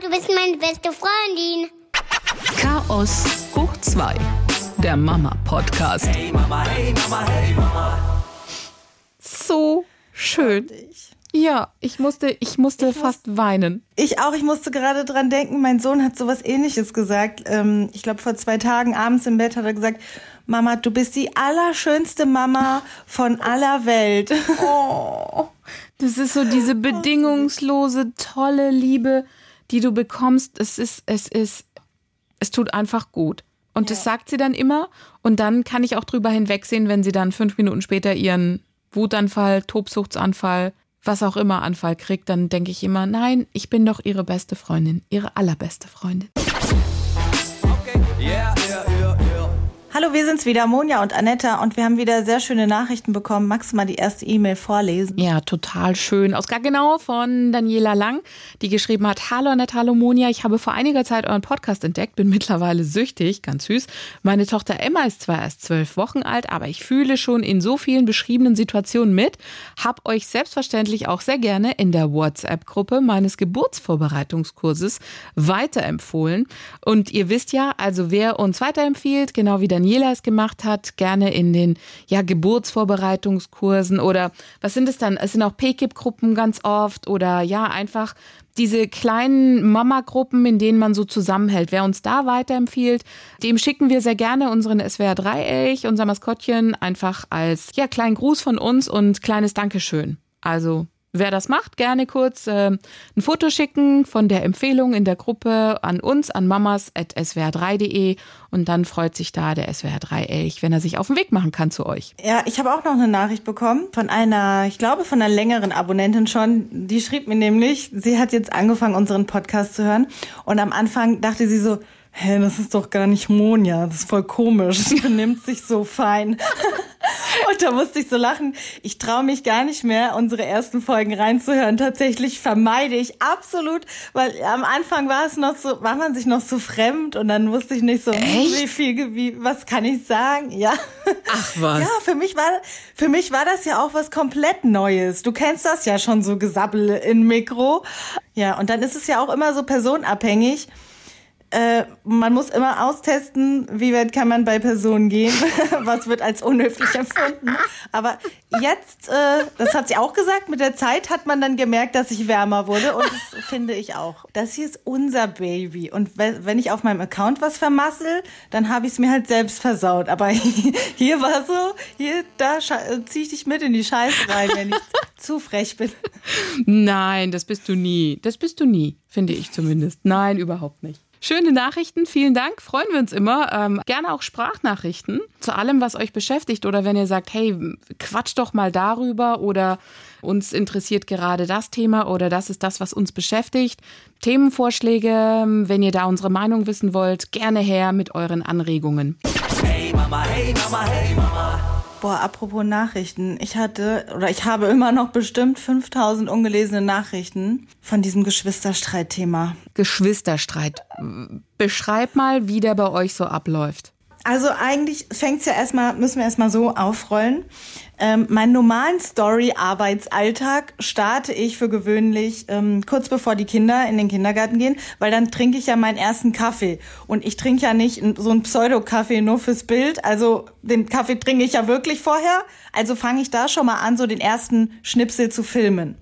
du bist meine beste Freundin. Chaos hoch 2. Der Mama-Podcast. Hey Mama, hey Mama, hey Mama. So schön. Ja, ich musste, ich musste fast weinen. Ich auch, ich musste gerade dran denken, mein Sohn hat sowas ähnliches gesagt. Ähm, ich glaube, vor zwei Tagen abends im Bett hat er gesagt, Mama, du bist die allerschönste Mama von aller Welt. Oh, das ist so diese bedingungslose, tolle Liebe, die du bekommst. Es ist, es ist, es tut einfach gut. Und das sagt sie dann immer. Und dann kann ich auch drüber hinwegsehen, wenn sie dann fünf Minuten später ihren Wutanfall, Tobsuchtsanfall, was auch immer Anfall kriegt, dann denke ich immer, nein, ich bin doch ihre beste Freundin, ihre allerbeste Freundin. Okay, yeah. Hallo, wir sind's wieder, Monja und Anetta, und wir haben wieder sehr schöne Nachrichten bekommen. Magst du mal die erste E-Mail vorlesen? Ja, total schön. Aus Gaggenau von Daniela Lang, die geschrieben hat, Hallo Annette, hallo Monia, ich habe vor einiger Zeit euren Podcast entdeckt, bin mittlerweile süchtig, ganz süß. Meine Tochter Emma ist zwar erst zwölf Wochen alt, aber ich fühle schon in so vielen beschriebenen Situationen mit, hab euch selbstverständlich auch sehr gerne in der WhatsApp-Gruppe meines Geburtsvorbereitungskurses weiterempfohlen. Und ihr wisst ja, also wer uns weiterempfiehlt, genau wie Daniela es gemacht hat, gerne in den ja, Geburtsvorbereitungskursen oder was sind es dann? Es sind auch PKIP-Gruppen ganz oft oder ja, einfach diese kleinen Mama-Gruppen, in denen man so zusammenhält. Wer uns da weiterempfiehlt, dem schicken wir sehr gerne unseren SWR Dreieck, unser Maskottchen, einfach als ja, kleinen Gruß von uns und kleines Dankeschön. Also Wer das macht, gerne kurz äh, ein Foto schicken von der Empfehlung in der Gruppe an uns, an mamas.swr3.de und dann freut sich da der SWR3 Elch, wenn er sich auf den Weg machen kann zu euch. Ja, ich habe auch noch eine Nachricht bekommen von einer, ich glaube von einer längeren Abonnentin schon. Die schrieb mir nämlich, sie hat jetzt angefangen, unseren Podcast zu hören und am Anfang dachte sie so, hä, das ist doch gar nicht Monja, das ist voll komisch, sie benimmt sich so fein. Und da musste ich so lachen. Ich traue mich gar nicht mehr, unsere ersten Folgen reinzuhören. Tatsächlich vermeide ich absolut, weil am Anfang war es noch so, war man sich noch so fremd und dann wusste ich nicht so, wie viel, wie, was kann ich sagen? Ja. Ach was. Ja, für mich war, für mich war das ja auch was komplett Neues. Du kennst das ja schon so Gesabbel in Mikro. Ja, und dann ist es ja auch immer so personabhängig äh, man muss immer austesten, wie weit kann man bei Personen gehen, was wird als unhöflich empfunden. Aber jetzt, äh, das hat sie auch gesagt, mit der Zeit hat man dann gemerkt, dass ich wärmer wurde und das finde ich auch. Das hier ist unser Baby und wenn ich auf meinem Account was vermassel, dann habe ich es mir halt selbst versaut. Aber hier war so, hier, da ziehe ich dich mit in die Scheiße rein, wenn ich zu frech bin. Nein, das bist du nie. Das bist du nie, finde ich zumindest. Nein, überhaupt nicht. Schöne Nachrichten, vielen Dank, freuen wir uns immer. Ähm, gerne auch Sprachnachrichten zu allem, was euch beschäftigt oder wenn ihr sagt, hey, quatsch doch mal darüber oder uns interessiert gerade das Thema oder das ist das, was uns beschäftigt. Themenvorschläge, wenn ihr da unsere Meinung wissen wollt, gerne her mit euren Anregungen. Hey Mama, hey Mama, hey Mama. Boah, apropos Nachrichten. Ich hatte oder ich habe immer noch bestimmt 5000 ungelesene Nachrichten von diesem Geschwisterstreitthema. Geschwisterstreit. Beschreib mal, wie der bei euch so abläuft. Also eigentlich fängt's ja erstmal, müssen wir erstmal so aufrollen. Ähm, meinen normalen Story-Arbeitsalltag starte ich für gewöhnlich ähm, kurz bevor die Kinder in den Kindergarten gehen, weil dann trinke ich ja meinen ersten Kaffee. Und ich trinke ja nicht so einen Pseudo-Kaffee nur fürs Bild. Also den Kaffee trinke ich ja wirklich vorher. Also fange ich da schon mal an, so den ersten Schnipsel zu filmen.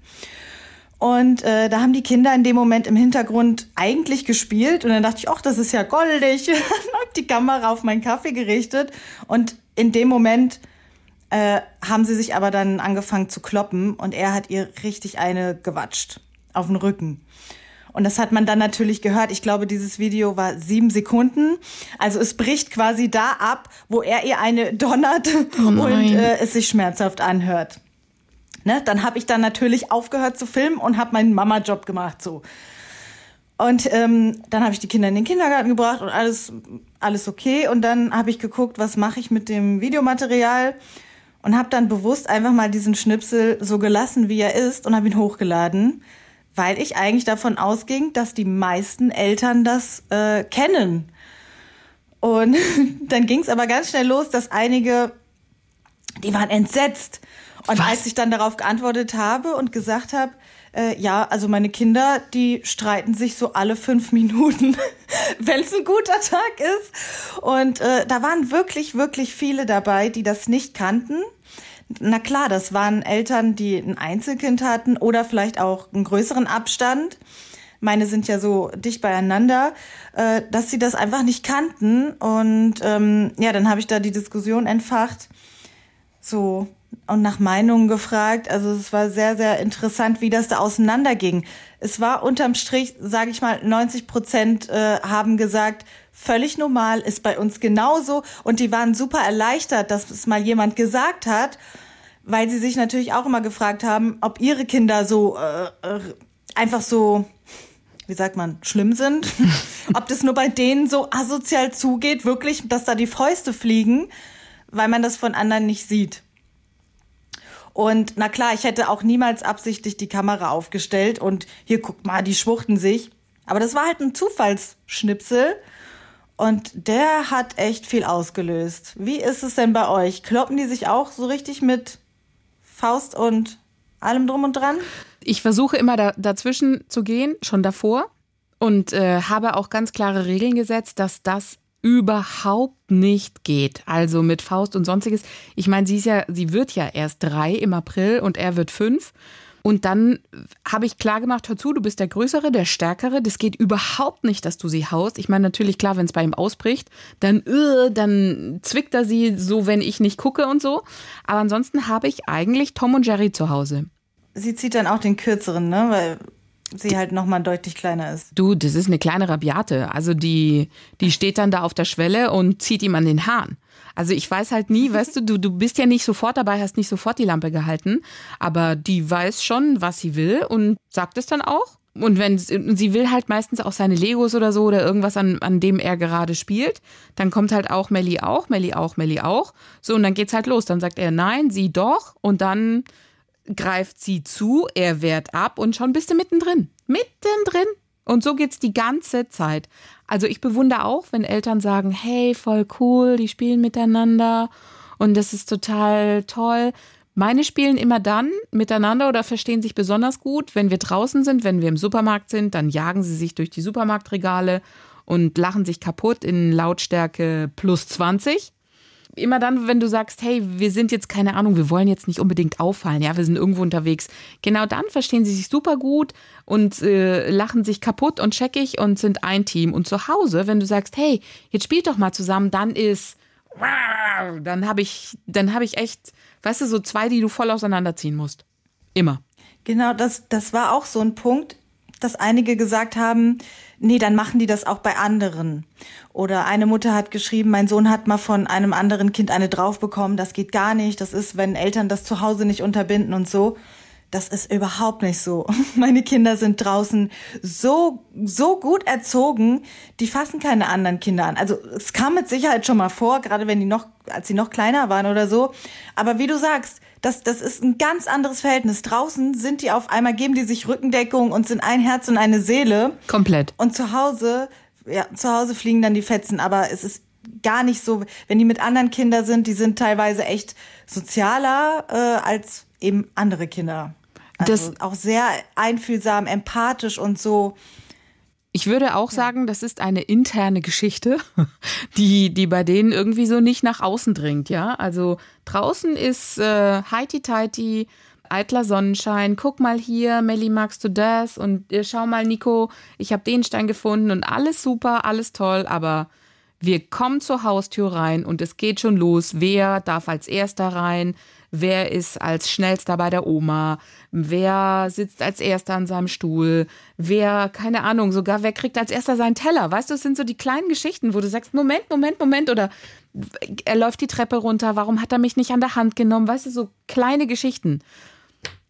Und äh, da haben die Kinder in dem Moment im Hintergrund eigentlich gespielt. Und dann dachte ich, ach, das ist ja goldig. dann hab die Kamera auf meinen Kaffee gerichtet. Und in dem Moment äh, haben sie sich aber dann angefangen zu kloppen. Und er hat ihr richtig eine gewatscht auf den Rücken. Und das hat man dann natürlich gehört. Ich glaube, dieses Video war sieben Sekunden. Also es bricht quasi da ab, wo er ihr eine donnert Oh und äh, es sich schmerzhaft anhört. Ne? Dann habe ich dann natürlich aufgehört zu filmen und habe meinen Mama-Job gemacht so. Und ähm, dann habe ich die Kinder in den Kindergarten gebracht und alles alles okay. Und dann habe ich geguckt, was mache ich mit dem Videomaterial und habe dann bewusst einfach mal diesen Schnipsel so gelassen, wie er ist und habe ihn hochgeladen, weil ich eigentlich davon ausging, dass die meisten Eltern das äh, kennen. Und dann ging es aber ganz schnell los, dass einige, die waren entsetzt. Und Was? als ich dann darauf geantwortet habe und gesagt habe, Äh, ja, also meine Kinder, die streiten sich so alle fünf Minuten, wenn es ein guter Tag ist. Und äh, da waren wirklich, wirklich viele dabei, die das nicht kannten. Na klar, das waren Eltern, die ein Einzelkind hatten oder vielleicht auch einen größeren Abstand. Meine sind ja so dicht beieinander, äh, dass sie das einfach nicht kannten. Und ähm, ja, dann habe ich da die Diskussion entfacht. So, und nach Meinungen gefragt. Also es war sehr, sehr interessant, wie das da auseinanderging. Es war unterm Strich, sage ich mal, 90 Prozent äh, haben gesagt, völlig normal, ist bei uns genauso. Und die waren super erleichtert, dass es mal jemand gesagt hat, weil sie sich natürlich auch immer gefragt haben, ob ihre Kinder so äh, äh einfach so, wie sagt man, schlimm sind. ob das nur bei denen so asozial zugeht, wirklich, dass da die Fäuste fliegen, weil man das von anderen nicht sieht. Und na klar, ich hätte auch niemals absichtlich die Kamera aufgestellt und hier guckt mal, die schwuchten sich. Aber das war halt ein Zufallsschnipsel und der hat echt viel ausgelöst. Wie ist es denn bei euch? Kloppen die sich auch so richtig mit Faust und allem drum und dran? Ich versuche immer da, dazwischen zu gehen, schon davor. Und äh, habe auch ganz klare Regeln gesetzt, dass das überhaupt nicht geht. Also mit Faust und sonstiges. Ich meine, sie ist ja, sie wird ja erst drei im April und er wird fünf. Und dann habe ich klar gemacht, hör zu, du bist der Größere, der Stärkere. Das geht überhaupt nicht, dass du sie haust. Ich meine, natürlich, klar, wenn es bei ihm ausbricht, dann, uh, dann zwickt er sie so, wenn ich nicht gucke und so. Aber ansonsten habe ich eigentlich Tom und Jerry zu Hause. Sie zieht dann auch den Kürzeren, ne? Weil sie halt nochmal deutlich kleiner ist. Du, das ist eine kleine Rabiate. Also die, die steht dann da auf der Schwelle und zieht ihm an den Haaren. Also ich weiß halt nie, weißt du, du, du bist ja nicht sofort dabei, hast nicht sofort die Lampe gehalten, aber die weiß schon, was sie will und sagt es dann auch. Und wenn sie will halt meistens auch seine Legos oder so oder irgendwas, an, an dem er gerade spielt, dann kommt halt auch Melli auch, Melli auch, Melli auch. So, und dann geht's halt los. Dann sagt er nein, sie doch. Und dann greift sie zu, er wehrt ab und schon bist du mittendrin. Mittendrin. Und so geht's die ganze Zeit. Also ich bewundere auch, wenn Eltern sagen, hey, voll cool, die spielen miteinander und das ist total toll. Meine spielen immer dann miteinander oder verstehen sich besonders gut, wenn wir draußen sind, wenn wir im Supermarkt sind, dann jagen sie sich durch die Supermarktregale und lachen sich kaputt in Lautstärke plus 20 immer dann, wenn du sagst, hey, wir sind jetzt keine Ahnung, wir wollen jetzt nicht unbedingt auffallen, ja, wir sind irgendwo unterwegs. Genau dann verstehen sie sich super gut und äh, lachen sich kaputt und checkig und sind ein Team. Und zu Hause, wenn du sagst, hey, jetzt spielt doch mal zusammen, dann ist, dann habe ich, dann habe ich echt, weißt du, so zwei, die du voll auseinanderziehen musst. Immer. Genau, das, das war auch so ein Punkt, dass einige gesagt haben, nee, dann machen die das auch bei anderen. Oder eine Mutter hat geschrieben, mein Sohn hat mal von einem anderen Kind eine drauf bekommen, das geht gar nicht. Das ist, wenn Eltern das zu Hause nicht unterbinden und so. Das ist überhaupt nicht so. Meine Kinder sind draußen so, so gut erzogen, die fassen keine anderen Kinder an. Also es kam mit Sicherheit schon mal vor, gerade wenn die noch, als sie noch kleiner waren oder so. Aber wie du sagst, das, das ist ein ganz anderes Verhältnis. Draußen sind die auf einmal, geben die sich Rückendeckung und sind ein Herz und eine Seele. Komplett. Und zu Hause, ja, zu Hause fliegen dann die Fetzen, aber es ist gar nicht so, wenn die mit anderen Kindern sind, die sind teilweise echt sozialer äh, als eben andere Kinder. Also das auch sehr einfühlsam, empathisch und so. Ich würde auch sagen, das ist eine interne Geschichte, die, die bei denen irgendwie so nicht nach außen dringt, ja. Also draußen ist äh, heiti-teiti, eitler Sonnenschein, guck mal hier, Melli, magst du das? Und äh, schau mal, Nico, ich habe den Stein gefunden und alles super, alles toll, aber wir kommen zur Haustür rein und es geht schon los. Wer darf als erster rein? wer ist als schnellster bei der Oma, wer sitzt als erster an seinem Stuhl, wer, keine Ahnung, sogar wer kriegt als erster seinen Teller. Weißt du, es sind so die kleinen Geschichten, wo du sagst, Moment, Moment, Moment oder er läuft die Treppe runter, warum hat er mich nicht an der Hand genommen? Weißt du, so kleine Geschichten.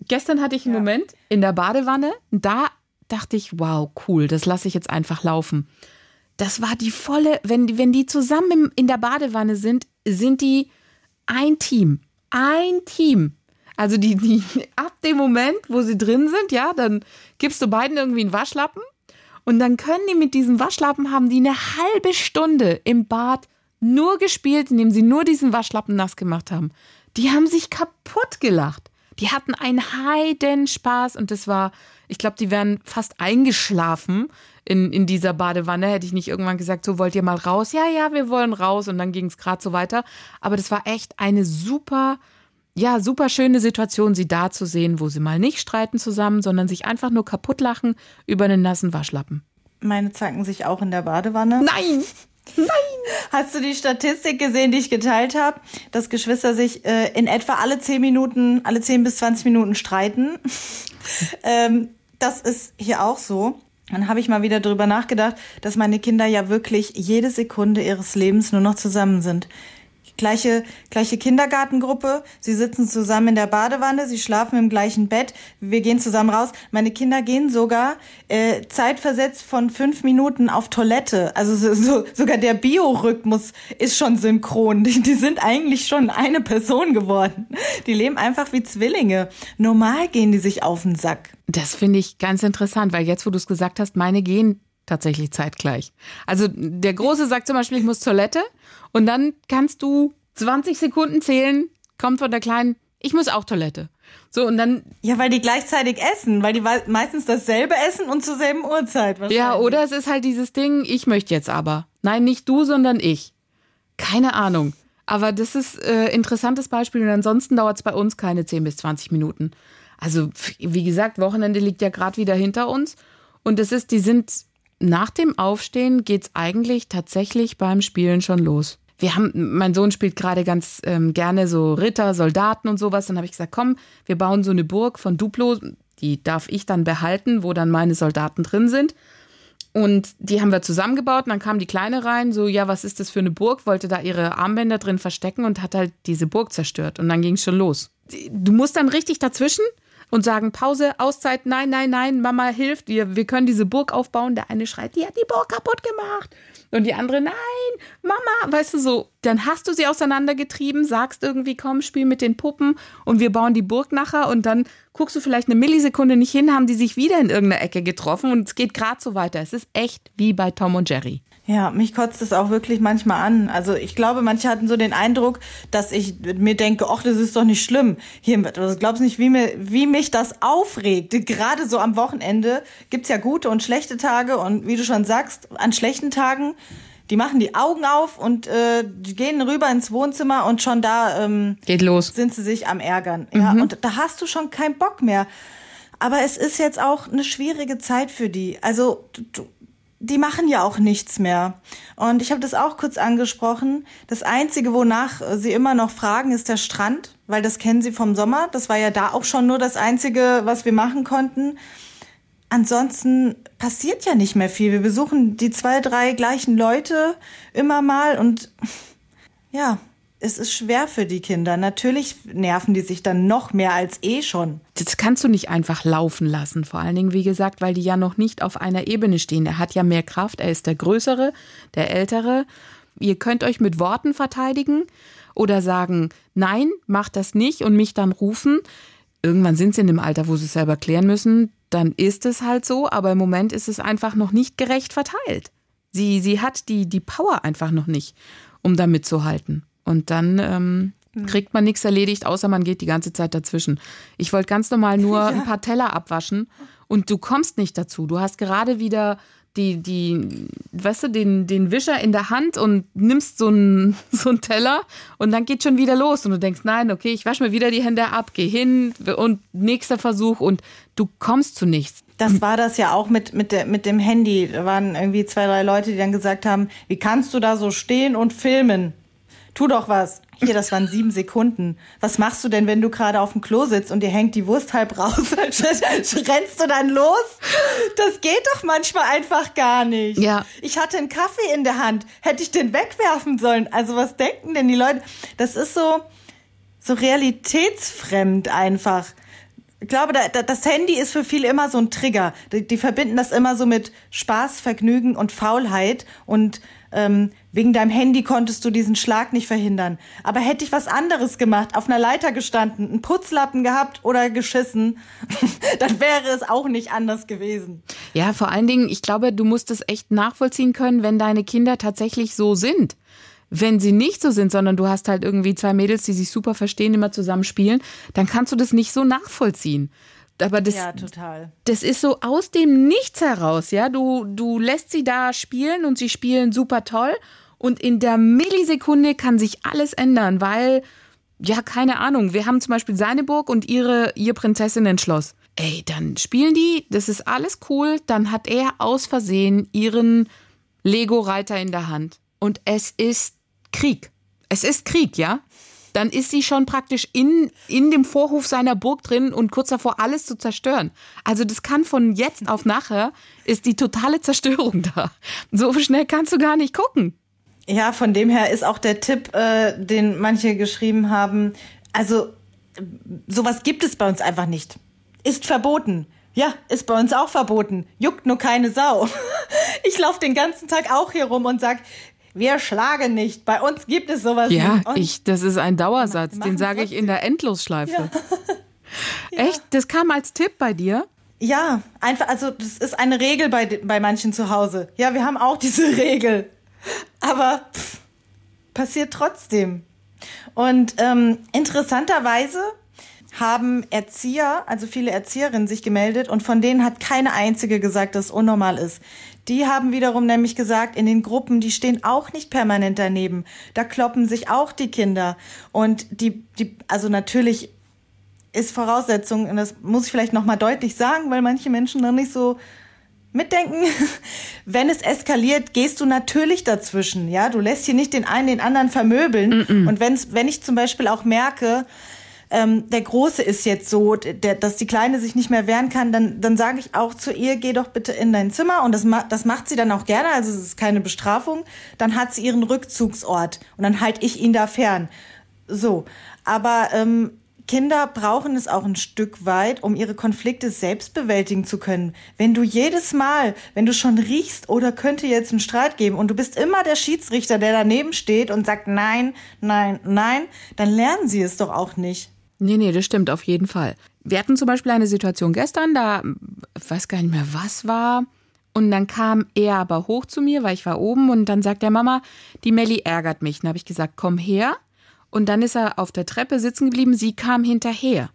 Gestern hatte ich einen ja. Moment in der Badewanne, da dachte ich, wow, cool, das lasse ich jetzt einfach laufen. Das war die volle, wenn wenn die zusammen in der Badewanne sind, sind die ein Team ein Team. Also die, die, ab dem Moment, wo sie drin sind, ja, dann gibst du beiden irgendwie einen Waschlappen und dann können die mit diesem Waschlappen haben die eine halbe Stunde im Bad nur gespielt, indem sie nur diesen Waschlappen nass gemacht haben. Die haben sich kaputt gelacht. Die hatten einen Heidenspaß und das war Ich glaube, die wären fast eingeschlafen in, in dieser Badewanne. Hätte ich nicht irgendwann gesagt, so wollt ihr mal raus? Ja, ja, wir wollen raus. Und dann ging es gerade so weiter. Aber das war echt eine super, ja, super schöne Situation, sie da zu sehen, wo sie mal nicht streiten zusammen, sondern sich einfach nur kaputt lachen über einen nassen Waschlappen. Meine zacken sich auch in der Badewanne. Nein! Nein! Hast du die Statistik gesehen, die ich geteilt habe, dass Geschwister sich äh, in etwa alle 10 Minuten, alle 10 bis 20 Minuten streiten? ähm, das ist hier auch so. Dann habe ich mal wieder drüber nachgedacht, dass meine Kinder ja wirklich jede Sekunde ihres Lebens nur noch zusammen sind gleiche, gleiche Kindergartengruppe. Sie sitzen zusammen in der Badewanne, sie schlafen im gleichen Bett. Wir gehen zusammen raus. Meine Kinder gehen sogar äh, zeitversetzt von fünf Minuten auf Toilette. Also so, so, sogar der Biorhythmus ist schon synchron. Die, die sind eigentlich schon eine Person geworden. Die leben einfach wie Zwillinge. Normal gehen die sich auf den Sack. Das finde ich ganz interessant, weil jetzt, wo du es gesagt hast, meine gehen tatsächlich zeitgleich. Also der Große sagt zum Beispiel, ich muss Toilette und dann kannst du 20 Sekunden zählen, kommt von der Kleinen, ich muss auch Toilette. So, und dann. Ja, weil die gleichzeitig essen, weil die meistens dasselbe essen und zur selben Uhrzeit. Ja, oder es ist halt dieses Ding, ich möchte jetzt aber. Nein, nicht du, sondern ich. Keine Ahnung. Aber das ist äh, interessantes Beispiel und ansonsten dauert es bei uns keine 10 bis 20 Minuten. Also, wie gesagt, Wochenende liegt ja gerade wieder hinter uns. Und das ist, die sind nach dem Aufstehen geht's eigentlich tatsächlich beim Spielen schon los. Wir haben, mein Sohn spielt gerade ganz ähm, gerne so Ritter, Soldaten und sowas. Dann habe ich gesagt, komm, wir bauen so eine Burg von Duplo, die darf ich dann behalten, wo dann meine Soldaten drin sind. Und die haben wir zusammengebaut und dann kam die Kleine rein, so, ja, was ist das für eine Burg? Wollte da ihre Armbänder drin verstecken und hat halt diese Burg zerstört. Und dann ging es schon los. Du musst dann richtig dazwischen und sagen, Pause, Auszeit, nein, nein, nein, Mama hilft, wir, wir können diese Burg aufbauen. Der eine schreit, die hat die Burg kaputt gemacht. Und die andere, nein, Mama, weißt du so, dann hast du sie auseinandergetrieben, sagst irgendwie, komm, spiel mit den Puppen und wir bauen die Burg nachher und dann guckst du vielleicht eine Millisekunde nicht hin, haben die sich wieder in irgendeiner Ecke getroffen und es geht gerade so weiter. Es ist echt wie bei Tom und Jerry. Ja, mich kotzt es auch wirklich manchmal an. Also ich glaube, manche hatten so den Eindruck, dass ich mir denke, ach, das ist doch nicht schlimm. Hier, du glaubst nicht, wie, mir, wie mich das aufregt. Gerade so am Wochenende gibt's ja gute und schlechte Tage und wie du schon sagst, an schlechten Tagen, die machen die Augen auf und äh, die gehen rüber ins Wohnzimmer und schon da ähm, geht los. Sind sie sich am ärgern. Mhm. Ja, und da hast du schon keinen Bock mehr. Aber es ist jetzt auch eine schwierige Zeit für die. Also du, die machen ja auch nichts mehr. Und ich habe das auch kurz angesprochen. Das Einzige, wonach sie immer noch fragen, ist der Strand, weil das kennen sie vom Sommer. Das war ja da auch schon nur das Einzige, was wir machen konnten. Ansonsten passiert ja nicht mehr viel. Wir besuchen die zwei, drei gleichen Leute immer mal und ja, es ist schwer für die Kinder. Natürlich nerven die sich dann noch mehr als eh schon. Das kannst du nicht einfach laufen lassen. Vor allen Dingen, wie gesagt, weil die ja noch nicht auf einer Ebene stehen. Er hat ja mehr Kraft. Er ist der Größere, der Ältere. Ihr könnt euch mit Worten verteidigen oder sagen, nein, macht das nicht und mich dann rufen. Irgendwann sind sie in dem Alter, wo sie es selber klären müssen. Dann ist es halt so. Aber im Moment ist es einfach noch nicht gerecht verteilt. Sie, sie hat die, die Power einfach noch nicht, um da mitzuhalten. Und dann ähm, hm. kriegt man nichts erledigt, außer man geht die ganze Zeit dazwischen. Ich wollte ganz normal nur ja. ein paar Teller abwaschen und du kommst nicht dazu. Du hast gerade wieder die, die, weißt du, den, den Wischer in der Hand und nimmst so einen, so einen Teller und dann geht schon wieder los und du denkst, nein, okay, ich wasche mir wieder die Hände ab, geh hin und nächster Versuch und du kommst zu nichts. Das war das ja auch mit, mit, der, mit dem Handy. Da waren irgendwie zwei, drei Leute, die dann gesagt haben, wie kannst du da so stehen und filmen? Tu doch was. Hier, das waren sieben Sekunden. Was machst du denn, wenn du gerade auf dem Klo sitzt und dir hängt die Wurst halb raus? Rennst du dann los? Das geht doch manchmal einfach gar nicht. Ja. Ich hatte einen Kaffee in der Hand. Hätte ich den wegwerfen sollen? Also was denken denn die Leute? Das ist so, so realitätsfremd einfach. Ich glaube, das Handy ist für viele immer so ein Trigger. Die, die verbinden das immer so mit Spaß, Vergnügen und Faulheit und ähm, wegen deinem Handy konntest du diesen Schlag nicht verhindern. Aber hätte ich was anderes gemacht, auf einer Leiter gestanden, einen Putzlappen gehabt oder geschissen, dann wäre es auch nicht anders gewesen. Ja, vor allen Dingen, ich glaube, du musst es echt nachvollziehen können, wenn deine Kinder tatsächlich so sind. Wenn sie nicht so sind, sondern du hast halt irgendwie zwei Mädels, die sich super verstehen, immer zusammen spielen, dann kannst du das nicht so nachvollziehen aber das, Ja, total. das ist so aus dem Nichts heraus, ja. Du, du lässt sie da spielen und sie spielen super toll. Und in der Millisekunde kann sich alles ändern, weil, ja, keine Ahnung, wir haben zum Beispiel seine Burg und ihre, ihr Prinzessinnen-Schloss. Ey, dann spielen die, das ist alles cool. Dann hat er aus Versehen ihren Lego-Reiter in der Hand. Und es ist Krieg. Es ist Krieg, ja? Dann ist sie schon praktisch in, in dem Vorhof seiner Burg drin und kurz davor alles zu zerstören. Also das kann von jetzt auf nachher ist die totale Zerstörung da. So schnell kannst du gar nicht gucken. Ja, von dem her ist auch der Tipp, äh, den manche geschrieben haben. Also sowas gibt es bei uns einfach nicht. Ist verboten. Ja, ist bei uns auch verboten. Juckt nur keine Sau. Ich laufe den ganzen Tag auch hier rum und sag, wir schlagen nicht. Bei uns gibt es sowas Ja, nicht. Und ich, das ist ein Dauersatz. Den sage ich in der Endlosschleife. Ja. Echt? Das kam als Tipp bei dir? Ja, einfach, also das ist eine Regel bei, bei manchen zu Hause. Ja, wir haben auch diese Regel. Aber pff, passiert trotzdem. Und ähm, interessanterweise haben Erzieher, also viele Erzieherinnen sich gemeldet und von denen hat keine einzige gesagt, dass es unnormal ist. Die haben wiederum nämlich gesagt, in den Gruppen, die stehen auch nicht permanent daneben. Da kloppen sich auch die Kinder. Und die, die, also natürlich ist Voraussetzung, und das muss ich vielleicht nochmal deutlich sagen, weil manche Menschen noch nicht so mitdenken. Wenn es eskaliert, gehst du natürlich dazwischen. Ja, du lässt hier nicht den einen den anderen vermöbeln. Und wenn's, wenn ich zum Beispiel auch merke, ähm, der Große ist jetzt so, der, dass die Kleine sich nicht mehr wehren kann, dann, dann sage ich auch zu ihr, geh doch bitte in dein Zimmer. Und das, ma das macht sie dann auch gerne, also es ist keine Bestrafung. Dann hat sie ihren Rückzugsort und dann halte ich ihn da fern. So, aber ähm, Kinder brauchen es auch ein Stück weit, um ihre Konflikte selbst bewältigen zu können. Wenn du jedes Mal, wenn du schon riechst, oder könnte jetzt einen Streit geben und du bist immer der Schiedsrichter, der daneben steht und sagt nein, nein, nein, dann lernen sie es doch auch nicht. Nee, nee, das stimmt auf jeden Fall. Wir hatten zum Beispiel eine Situation gestern, da, weiß gar nicht mehr, was war. Und dann kam er aber hoch zu mir, weil ich war oben und dann sagt der Mama, die Melli ärgert mich. Dann habe ich gesagt, komm her. Und dann ist er auf der Treppe sitzen geblieben, sie kam hinterher.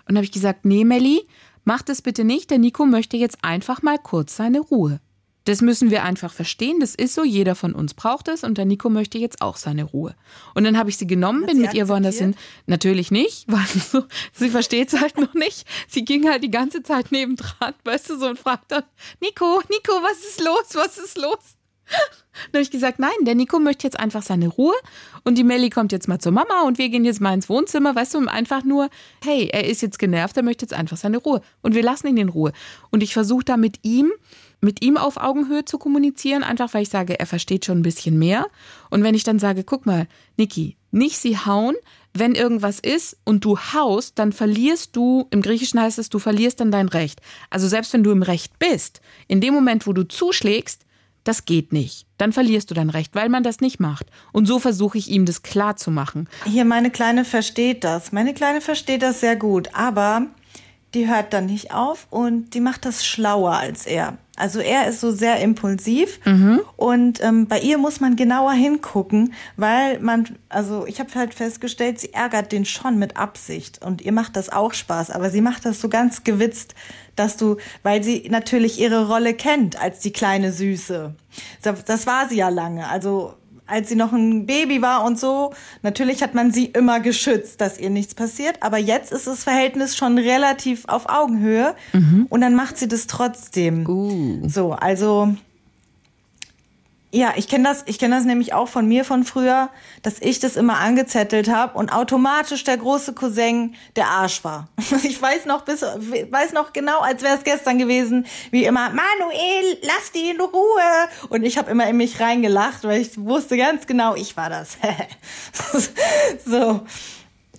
Und dann habe ich gesagt, nee, Melli, mach das bitte nicht, der Nico möchte jetzt einfach mal kurz seine Ruhe. Das müssen wir einfach verstehen, das ist so, jeder von uns braucht es und der Nico möchte jetzt auch seine Ruhe. Und dann habe ich sie genommen, Hat bin sie mit ihr woanders hin. akzeptiert? Natürlich nicht, weil so, sie versteht es halt noch nicht. Sie ging halt die ganze Zeit nebendran, weißt du, so und fragt dann, Nico, Nico, was ist los, was ist los? Dann habe ich gesagt, nein, der Nico möchte jetzt einfach seine Ruhe und die Melli kommt jetzt mal zur Mama und wir gehen jetzt mal ins Wohnzimmer, weißt du, um einfach nur, hey, er ist jetzt genervt, er möchte jetzt einfach seine Ruhe und wir lassen ihn in Ruhe. Und ich versuche da mit ihm, mit ihm auf Augenhöhe zu kommunizieren, einfach weil ich sage, er versteht schon ein bisschen mehr. Und wenn ich dann sage, guck mal, Niki, nicht sie hauen, wenn irgendwas ist und du haust, dann verlierst du, im Griechischen heißt es, du verlierst dann dein Recht. Also selbst wenn du im Recht bist, in dem Moment, wo du zuschlägst, das geht nicht. Dann verlierst du dein Recht, weil man das nicht macht. Und so versuche ich ihm das klar zu machen. Hier, meine Kleine versteht das. Meine Kleine versteht das sehr gut, aber die hört dann nicht auf und die macht das schlauer als er. Also er ist so sehr impulsiv. Und ähm, bei ihr muss man genauer hingucken, weil man, also ich habe halt festgestellt, sie ärgert den schon mit Absicht. Und ihr macht das auch Spaß, aber sie macht das so ganz gewitzt, dass du, weil sie natürlich ihre Rolle kennt als die kleine Süße. Das das war sie ja lange, also als sie noch ein Baby war und so, natürlich hat man sie immer geschützt, dass ihr nichts passiert. Aber jetzt ist das Verhältnis schon relativ auf Augenhöhe und dann macht sie das trotzdem. Uh. So, also ja, ich kenne das, ich das nämlich auch von mir von früher, dass ich das immer angezettelt habe und automatisch der große Cousin der Arsch war. Ich weiß noch bis, weiß noch genau, als wäre es gestern gewesen, wie immer Manuel, lass die in Ruhe. Und ich habe immer in mich reingelacht, weil ich wusste ganz genau, ich war das. so,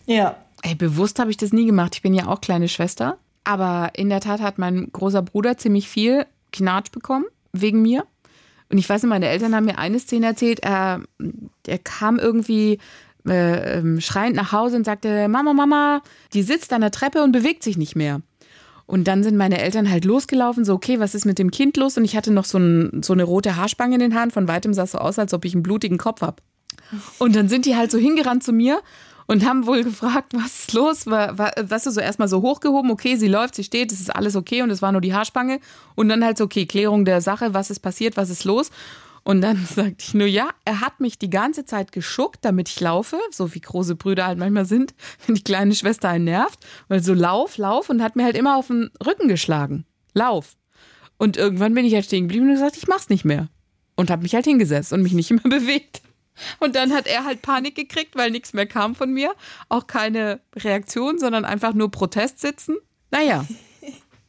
ja. Ey, bewusst habe ich das nie gemacht. Ich bin ja auch kleine Schwester. Aber in der Tat hat mein großer Bruder ziemlich viel Knatsch bekommen, wegen mir. Und ich weiß nicht, meine Eltern haben mir eine Szene erzählt. Er, er kam irgendwie äh, ähm, schreiend nach Hause und sagte: Mama, Mama, die sitzt an der Treppe und bewegt sich nicht mehr. Und dann sind meine Eltern halt losgelaufen, so, okay, was ist mit dem Kind los? Und ich hatte noch so, ein, so eine rote Haarspange in den Haaren. Von weitem sah es so aus, als ob ich einen blutigen Kopf hab. Und dann sind die halt so hingerannt zu mir und haben wohl gefragt, was ist los? War, war, was ist so erstmal so hochgehoben, okay, sie läuft, sie steht, es ist alles okay und es war nur die Haarspange. Und dann halt so, okay, Klärung der Sache, was ist passiert, was ist los? Und dann sagte ich nur, ja, er hat mich die ganze Zeit geschuckt, damit ich laufe, so wie große Brüder halt manchmal sind, wenn die kleine Schwester einen nervt. Weil so lauf, lauf und hat mir halt immer auf den Rücken geschlagen. Lauf. Und irgendwann bin ich halt stehen geblieben und gesagt, ich mach's nicht mehr. Und habe mich halt hingesetzt und mich nicht mehr bewegt. Und dann hat er halt Panik gekriegt, weil nichts mehr kam von mir. Auch keine Reaktion, sondern einfach nur Protest sitzen. Naja.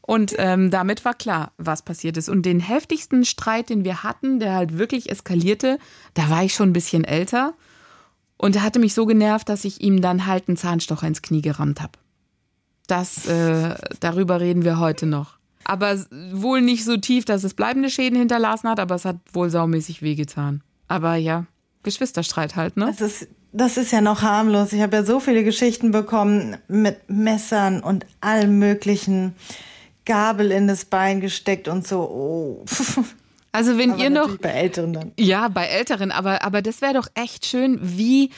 Und ähm, damit war klar, was passiert ist. Und den heftigsten Streit, den wir hatten, der halt wirklich eskalierte, da war ich schon ein bisschen älter. Und er hatte mich so genervt, dass ich ihm dann halt einen Zahnstocher ins Knie gerammt habe. Das, äh, darüber reden wir heute noch. Aber wohl nicht so tief, dass es bleibende Schäden hinterlassen hat, aber es hat wohl saumäßig wehgetan. Aber ja, Geschwisterstreit halt, ne? Das ist, das ist ja noch harmlos. Ich habe ja so viele Geschichten bekommen mit Messern und allem möglichen Gabel in das Bein gesteckt und so. Oh. Also wenn Aber ihr noch bei Älteren dann. Ja, bei Älteren, aber, aber das wäre doch echt schön, wie,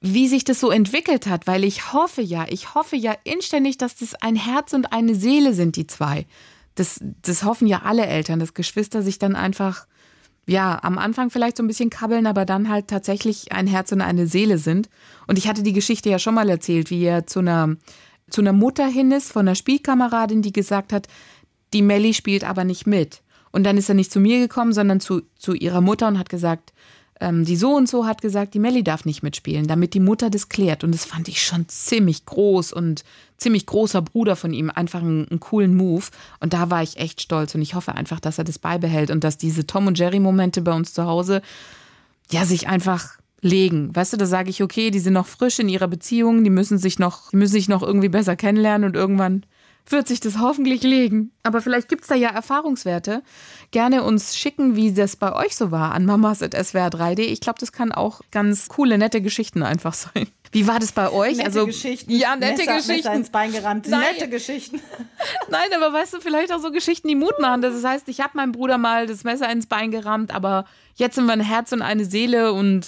wie sich das so entwickelt hat, weil ich hoffe ja, ich hoffe ja inständig, dass das ein Herz und eine Seele sind, die zwei. Das, das hoffen ja alle Eltern, dass Geschwister sich dann einfach, ja, am Anfang vielleicht so ein bisschen kabbeln, aber dann halt tatsächlich ein Herz und eine Seele sind. Und ich hatte die Geschichte ja schon mal erzählt, wie er zu einer, zu einer Mutter hin ist, von einer Spielkameradin, die gesagt hat, die Melli spielt aber nicht mit. Und dann ist er nicht zu mir gekommen, sondern zu, zu ihrer Mutter und hat gesagt, ähm, die so und so hat gesagt, die Melli darf nicht mitspielen, damit die Mutter das klärt. Und das fand ich schon ziemlich groß und ziemlich großer Bruder von ihm, einfach einen, einen coolen Move. Und da war ich echt stolz und ich hoffe einfach, dass er das beibehält und dass diese Tom und Jerry Momente bei uns zu Hause ja sich einfach legen. Weißt du, da sage ich, okay, die sind noch frisch in ihrer Beziehung, die müssen sich noch, die müssen sich noch irgendwie besser kennenlernen und irgendwann wird sich das hoffentlich legen. Aber vielleicht gibt's da ja Erfahrungswerte. Gerne uns schicken, wie das bei euch so war an mamas.swr3d. Ich glaube, das kann auch ganz coole, nette Geschichten einfach sein. Wie war das bei euch? Nette also, Geschichten. Ja, nette Messer, Geschichten. Messer ins Bein gerammt. Nein. Nette Geschichten. Nein, aber weißt du, vielleicht auch so Geschichten, die Mut machen. Das heißt, ich habe meinem Bruder mal das Messer ins Bein gerammt, aber jetzt sind wir ein Herz und eine Seele und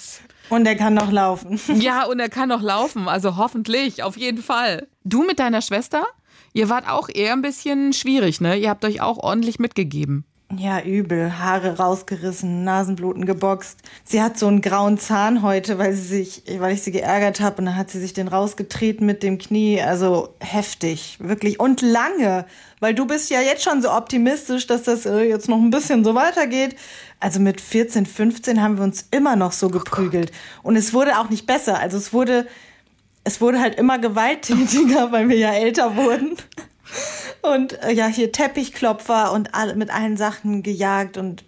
Und er kann noch laufen. ja, und er kann noch laufen. Also hoffentlich, auf jeden Fall. Du mit deiner Schwester? Ihr wart auch eher ein bisschen schwierig, ne? Ihr habt euch auch ordentlich mitgegeben. Ja, übel. Haare rausgerissen, Nasenbluten geboxt. Sie hat so einen grauen Zahn heute, weil sie sich, weil ich sie geärgert habe und dann hat sie sich den rausgetreten mit dem Knie. Also heftig, wirklich. Und lange, weil du bist ja jetzt schon so optimistisch, dass das äh, jetzt noch ein bisschen so weitergeht. Also mit 14, 15 haben wir uns immer noch so geprügelt. Und es wurde auch nicht besser. Also es wurde, es wurde halt immer gewalttätiger, weil wir ja älter wurden. Und äh, ja, hier Teppichklopfer und all, mit allen Sachen gejagt und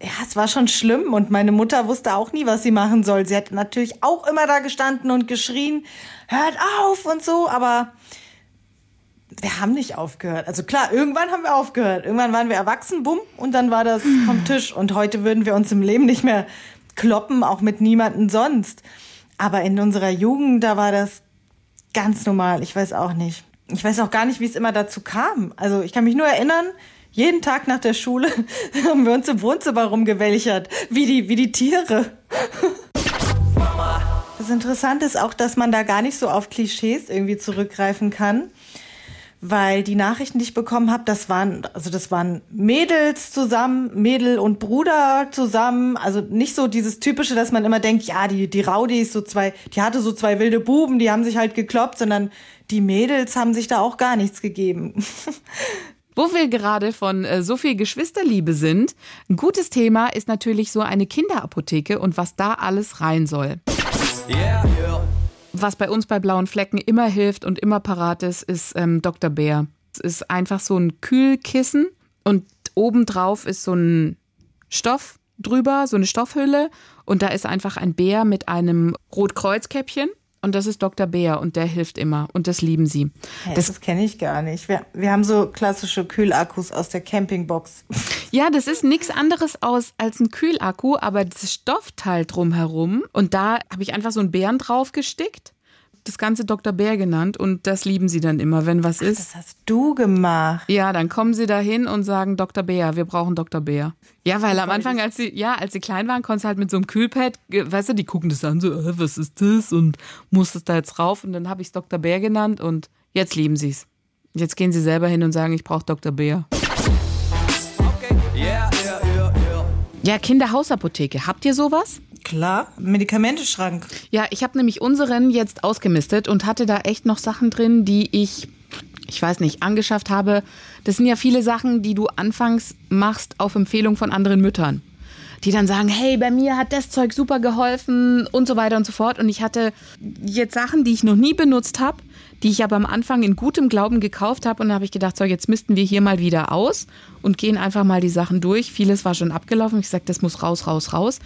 ja, es war schon schlimm und meine Mutter wusste auch nie, was sie machen soll. Sie hat natürlich auch immer da gestanden und geschrien, hört auf und so, aber wir haben nicht aufgehört. Also klar, irgendwann haben wir aufgehört. Irgendwann waren wir erwachsen, bumm, und dann war das vom Tisch. Und heute würden wir uns im Leben nicht mehr kloppen, auch mit niemandem sonst. Aber in unserer Jugend, da war das ganz normal. Ich weiß auch nicht. Ich weiß auch gar nicht, wie es immer dazu kam. Also ich kann mich nur erinnern, jeden Tag nach der Schule haben wir uns im Wohnzimmer rumgewälchert, wie die, wie die Tiere. Das Interessante ist auch, dass man da gar nicht so auf Klischees irgendwie zurückgreifen kann, weil die Nachrichten, die ich bekommen habe, das waren, also das waren Mädels zusammen, Mädel und Bruder zusammen, also nicht so dieses typische, dass man immer denkt, ja, die die Raudis so zwei, die hatte so zwei wilde Buben, die haben sich halt gekloppt, sondern die Mädels haben sich da auch gar nichts gegeben. Wo wir gerade von äh, so viel Geschwisterliebe sind, ein gutes Thema ist natürlich so eine Kinderapotheke und was da alles rein soll. Yeah, yeah. Was bei uns bei blauen Flecken immer hilft und immer parat ist, ist ähm, Dr. Bär. Es ist einfach so ein Kühlkissen und obendrauf ist so ein Stoff drüber, so eine Stoffhülle und da ist einfach ein Bär mit einem Rotkreuzkäppchen und das ist Dr. Bär und der hilft immer und das lieben sie. Hä, das kenne ich gar nicht. Wir, wir haben so klassische Kühlakkus aus der Campingbox. Ja, das ist nichts anderes aus als ein Kühlakku, aber das Stoffteil drumherum und da habe ich einfach so einen Bären drauf gestickt. Das Ganze Dr. Bär genannt und das lieben sie dann immer, wenn was ist. Das hast du gemacht. Ja, dann kommen sie dahin und sagen Dr. Bär, wir brauchen Dr. Bär. Ja, weil am Anfang, als sie, ja, als sie klein waren, konntest du halt mit so einem Kühlpad, weißt du, die gucken das an, so, äh, was ist das? Und musstest da jetzt rauf und dann habe ich es Dr. Bär genannt und jetzt lieben sie es. Jetzt gehen sie selber hin und sagen, ich brauche Dr. Bär. Ja, Kinderhausapotheke, habt ihr sowas? Klar, Medikamenteschrank. Ja, ich habe nämlich unseren jetzt ausgemistet und hatte da echt noch Sachen drin, die ich, ich weiß nicht, angeschafft habe. Das sind ja viele Sachen, die du anfangs machst auf Empfehlung von anderen Müttern. Die dann sagen, hey, bei mir hat das Zeug super geholfen und so weiter und so fort. Und ich hatte jetzt Sachen, die ich noch nie benutzt habe, die ich aber am Anfang in gutem Glauben gekauft habe. Und da habe ich gedacht, so, jetzt misten wir hier mal wieder aus und gehen einfach mal die Sachen durch. Vieles war schon abgelaufen. Ich sagte, das muss raus, raus, raus.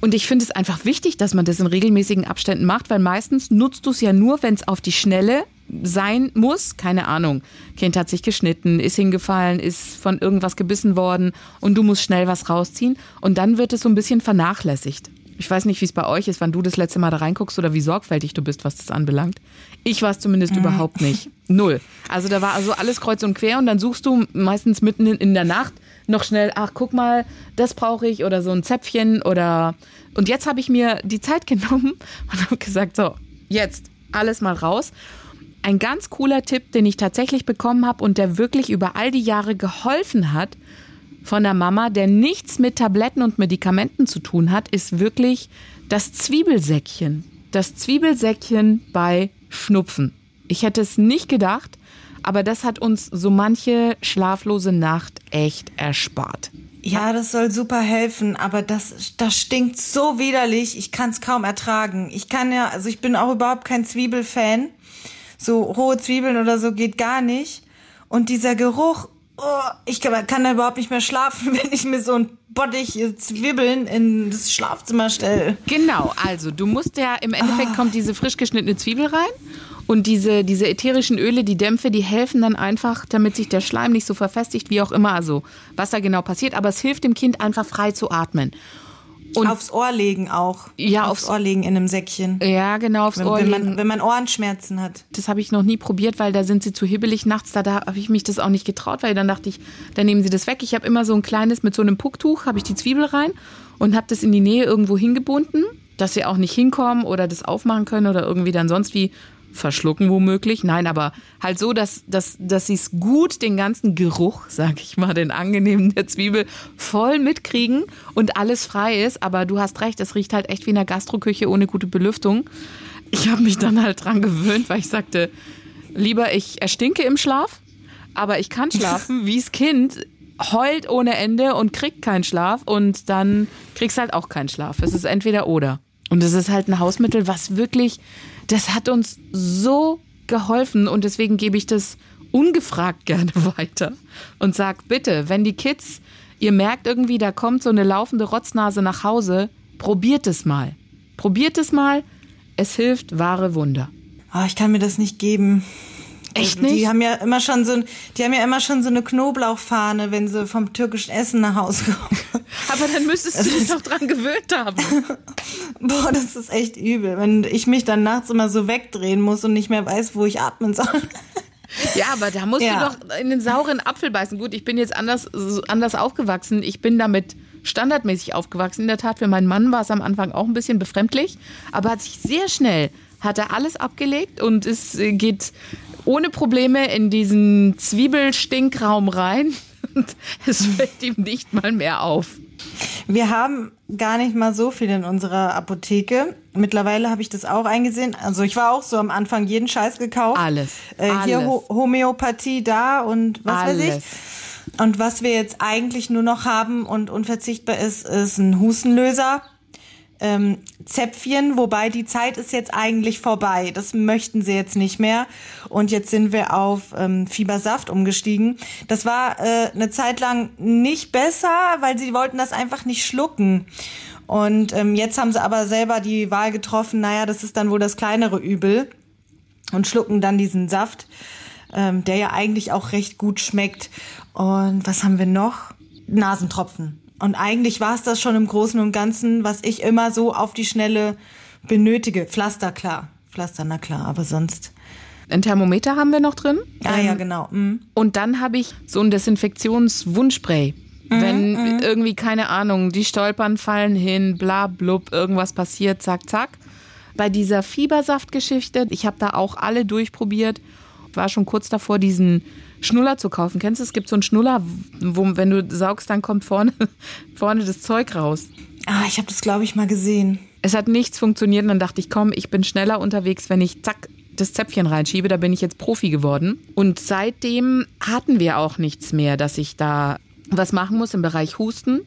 Und ich finde es einfach wichtig, dass man das in regelmäßigen Abständen macht, weil meistens nutzt du es ja nur, wenn es auf die Schnelle sein muss. Keine Ahnung. Kind hat sich geschnitten, ist hingefallen, ist von irgendwas gebissen worden und du musst schnell was rausziehen. Und dann wird es so ein bisschen vernachlässigt. Ich weiß nicht, wie es bei euch ist, wann du das letzte Mal da reinguckst oder wie sorgfältig du bist, was das anbelangt. Ich war es zumindest überhaupt nicht. Null. Also da war also alles kreuz und quer und dann suchst du meistens mitten in, in der Nacht noch schnell, ach guck mal, das brauche ich oder so ein Zäpfchen oder und jetzt habe ich mir die Zeit genommen und habe gesagt, so, jetzt alles mal raus. Ein ganz cooler Tipp, den ich tatsächlich bekommen habe und der wirklich über all die Jahre geholfen hat von der Mama, der nichts mit Tabletten und Medikamenten zu tun hat, ist wirklich das Zwiebelsäckchen. Das Zwiebelsäckchen bei Schnupfen. Ich hätte es nicht gedacht, aber das hat uns so manche schlaflose Nacht echt erspart. Ja, das soll super helfen, aber das, das stinkt so widerlich, ich kann es kaum ertragen. Ich kann ja, also ich bin auch überhaupt kein Zwiebelfan. So rohe Zwiebeln oder so geht gar nicht. Und dieser Geruch, oh, ich kann, kann da überhaupt nicht mehr schlafen, wenn ich mir so ein Bottich Zwiebeln in das Schlafzimmer stelle. Genau, also du musst ja, im Endeffekt kommt diese frisch geschnittene Zwiebel rein und diese, diese ätherischen Öle, die Dämpfe, die helfen dann einfach, damit sich der Schleim nicht so verfestigt, wie auch immer, also was da genau passiert, aber es hilft dem Kind einfach frei zu atmen. Und aufs Ohr legen auch. Ja, aufs aufs- Ohr legen in einem Säckchen. ja, genau, aufs Wenn, Ohr wenn, legen. man, wenn man Ohrenschmerzen hat. Das habe ich noch nie probiert, weil da sind sie zu hibbelig nachts. Da, da habe ich mich das auch nicht getraut, weil dann dachte ich, dann nehmen sie das weg. Ich habe immer so ein kleines mit so einem Pucktuch, habe ich die Zwiebel rein und habe das in die Nähe irgendwo hingebunden, dass sie auch nicht hinkommen oder das aufmachen können oder irgendwie dann sonst wie verschlucken womöglich. Nein, aber halt so, dass, dass, dass sie es gut den ganzen Geruch, sag ich mal, den angenehmen der Zwiebel voll mitkriegen und alles frei ist. Aber du hast recht, es riecht halt echt wie in der Gastroküche ohne gute Belüftung. Ich habe mich dann halt dran gewöhnt, weil ich sagte, lieber ich erstinke im Schlaf, aber ich kann schlafen, wie's Kind heult ohne Ende und kriegt keinen Schlaf und dann kriegst halt auch keinen Schlaf. Es ist entweder oder. Und es ist halt ein Hausmittel, was wirklich, das hat uns so geholfen und deswegen gebe ich das ungefragt gerne weiter und sag bitte, wenn die Kids, ihr merkt irgendwie, da kommt so eine laufende Rotznase nach Hause, probiert es mal. Probiert es mal. Es hilft wahre Wunder. Oh, ich kann mir das nicht geben. Echt Die nicht? haben ja immer schon so, die haben ja immer schon so eine Knoblauchfahne, wenn sie vom türkischen Essen nach Hause kommen. Aber dann müsstest du dich doch dran gewöhnt haben. Boah, das ist echt übel, wenn ich mich dann nachts immer so wegdrehen muss und nicht mehr weiß, wo ich atmen soll. Ja, aber da musst Ja. du doch in den sauren Apfel beißen. Gut, ich bin jetzt anders, anders aufgewachsen. Ich bin damit standardmäßig aufgewachsen. In der Tat, für meinen Mann war es am Anfang auch ein bisschen befremdlich, aber hat sich sehr schnell, hat er alles abgelegt und es geht ohne Probleme in diesen Zwiebelstinkraum rein. Und es fällt ihm nicht mal mehr auf. Wir haben gar nicht mal so viel in unserer Apotheke. Mittlerweile habe ich das auch eingesehen. Also ich war auch so am Anfang jeden Scheiß gekauft. Alles, Äh, hier alles. Ho Homöopathie da und was weiß Alles. ich. Und was wir jetzt eigentlich nur noch haben und unverzichtbar ist, ist ein Hustenlöser. Ähm, Zäpfchen, wobei die Zeit ist jetzt eigentlich vorbei. Das möchten sie jetzt nicht mehr. Und jetzt sind wir auf ähm, Fiebersaft umgestiegen. Das war äh, eine Zeit lang nicht besser, weil sie wollten das einfach nicht schlucken. Und ähm, jetzt haben sie aber selber die Wahl getroffen, naja, das ist dann wohl das kleinere Übel und schlucken dann diesen Saft, ähm, der ja eigentlich auch recht gut schmeckt. Und was haben wir noch? Nasentropfen. Und eigentlich war es das schon im Großen und Ganzen, was ich immer so auf die Schnelle benötige. Pflaster, klar. Pflaster, na klar, aber sonst. Ein Thermometer haben wir noch drin. Ah ja, Ähm, genau. Mhm. Und dann habe ich so ein Desinfektionswundspray. Wenn irgendwie, keine Ahnung, die stolpern, fallen hin, bla blub, irgendwas passiert, zack, zack. Bei dieser Fiebersaftgeschichte, ich habe da auch alle durchprobiert, war schon kurz davor, diesen Schnuller zu kaufen. Kennst du, es gibt so einen Schnuller, wo, wenn du saugst, dann kommt vorne, vorne das Zeug raus. Ah, ich habe das, glaube ich, mal gesehen. Es hat nichts funktioniert und dann dachte ich, komm, ich bin schneller unterwegs, wenn ich zack das Zäpfchen reinschiebe. Da bin ich jetzt Profi geworden. Und seitdem hatten wir auch nichts mehr, dass ich da was machen muss im Bereich Husten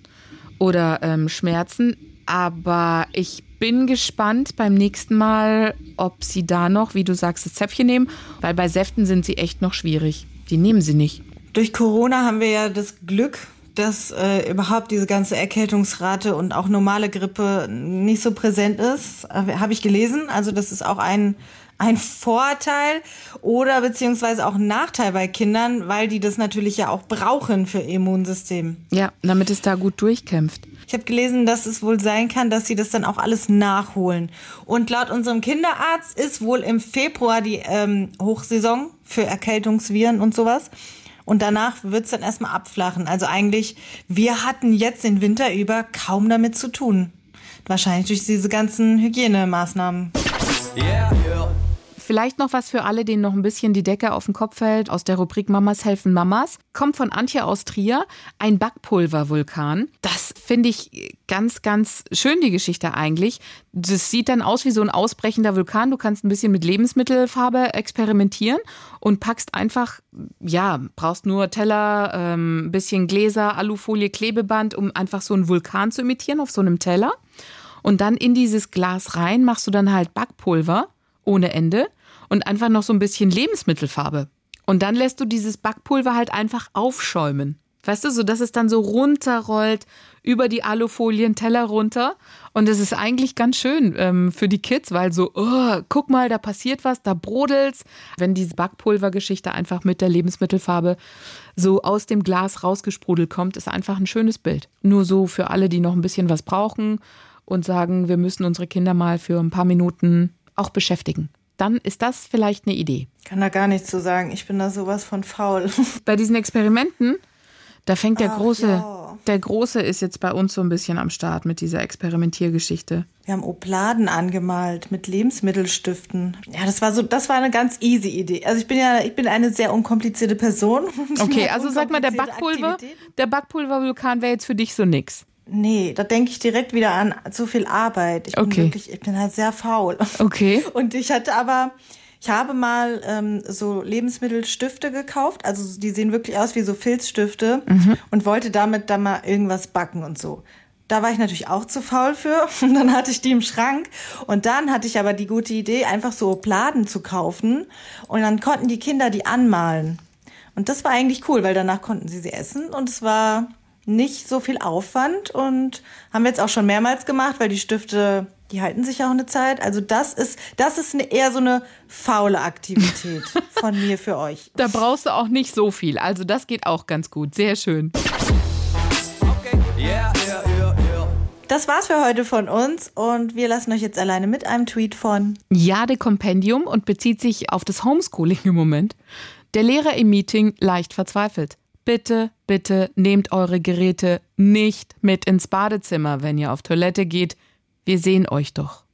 oder ähm, Schmerzen. Aber ich bin gespannt beim nächsten Mal, ob sie da noch, wie du sagst, das Zäpfchen nehmen, weil bei Säften sind sie echt noch schwierig. Die nehmen sie nicht. Durch Corona haben wir ja das Glück, dass äh, überhaupt diese ganze Erkältungsrate und auch normale Grippe nicht so präsent ist. Äh, Habe ich gelesen. Also das ist auch ein, ein Vorteil oder beziehungsweise auch ein Nachteil bei Kindern, weil die das natürlich ja auch brauchen für ihr Immunsystem. Ja, damit es da gut durchkämpft. Ich habe gelesen, dass es wohl sein kann, dass sie das dann auch alles nachholen. Und laut unserem Kinderarzt ist wohl im Februar die ähm, Hochsaison für Erkältungsviren und sowas. Und danach wird's dann erstmal abflachen. Also eigentlich, wir hatten jetzt den Winter über kaum damit zu tun. Wahrscheinlich durch diese ganzen Hygienemaßnahmen. Yeah. Vielleicht noch was für alle, denen noch ein bisschen die Decke auf den Kopf fällt, aus der Rubrik Mamas helfen Mamas. Kommt von Antje aus Trier, ein Backpulvervulkan. Das finde ich ganz, ganz schön, die Geschichte eigentlich. Das sieht dann aus wie so ein ausbrechender Vulkan. Du kannst ein bisschen mit Lebensmittelfarbe experimentieren und packst einfach, ja, brauchst nur Teller, ähm, ein bisschen Gläser, Alufolie, Klebeband, um einfach so einen Vulkan zu imitieren auf so einem Teller. Und dann in dieses Glas rein machst du dann halt Backpulver ohne Ende und einfach noch so ein bisschen Lebensmittelfarbe. Und dann lässt du dieses Backpulver halt einfach aufschäumen. Weißt du, so dass es dann so runterrollt über die Alufolien Teller runter. Und es ist eigentlich ganz schön ähm, für die Kids, weil so, oh, guck mal, da passiert was, da brodelt's. Wenn diese Backpulvergeschichte einfach mit der Lebensmittelfarbe so aus dem Glas rausgesprudelt kommt, ist einfach ein schönes Bild. Nur so für alle, die noch ein bisschen was brauchen und sagen, wir müssen unsere Kinder mal für ein paar Minuten auch beschäftigen. Dann ist das vielleicht eine Idee. Kann da gar nichts zu sagen. Ich bin da sowas von faul. Bei diesen Experimenten, da fängt der Ach, Große, ja. der Große ist jetzt bei uns so ein bisschen am Start mit dieser Experimentiergeschichte. Wir haben Opladen angemalt mit Lebensmittelstiften. Ja, das war so, das war eine ganz easy Idee. Also ich bin ja, ich bin eine sehr unkomplizierte Person. Okay, also sag mal, der Backpulver, Aktivität. der Backpulvervulkan wäre jetzt für dich so nix. Nee, da denke ich direkt wieder an zu viel Arbeit. Ich bin Okay. wirklich, ich bin halt sehr faul. Okay. Und ich hatte aber, ich habe mal ähm, so Lebensmittelstifte gekauft. Also die sehen wirklich aus wie so Filzstifte und wollte damit dann mal irgendwas backen und so. Da war ich natürlich auch zu faul für. Und dann hatte ich die im Schrank. Und dann hatte ich aber die gute Idee, einfach so Pladen zu kaufen. Und dann konnten die Kinder die anmalen. Und das war eigentlich cool, weil danach konnten sie sie essen. Und es war nicht so viel Aufwand. Und haben wir jetzt auch schon mehrmals gemacht, weil die Stifte, die halten sich ja auch eine Zeit. Also das ist, das ist eine, eher so eine faule Aktivität von mir für euch. Da brauchst du auch nicht so viel. Also das geht auch ganz gut. Sehr schön. Okay, yeah, yeah, yeah. Das war's für heute von uns und wir lassen euch jetzt alleine mit einem Tweet von Jade Kompendium und bezieht sich auf das Homeschooling im Moment. Der Lehrer im Meeting leicht verzweifelt. Bitte, bitte nehmt eure Geräte nicht mit ins Badezimmer, wenn ihr auf Toilette geht. Wir sehen euch doch.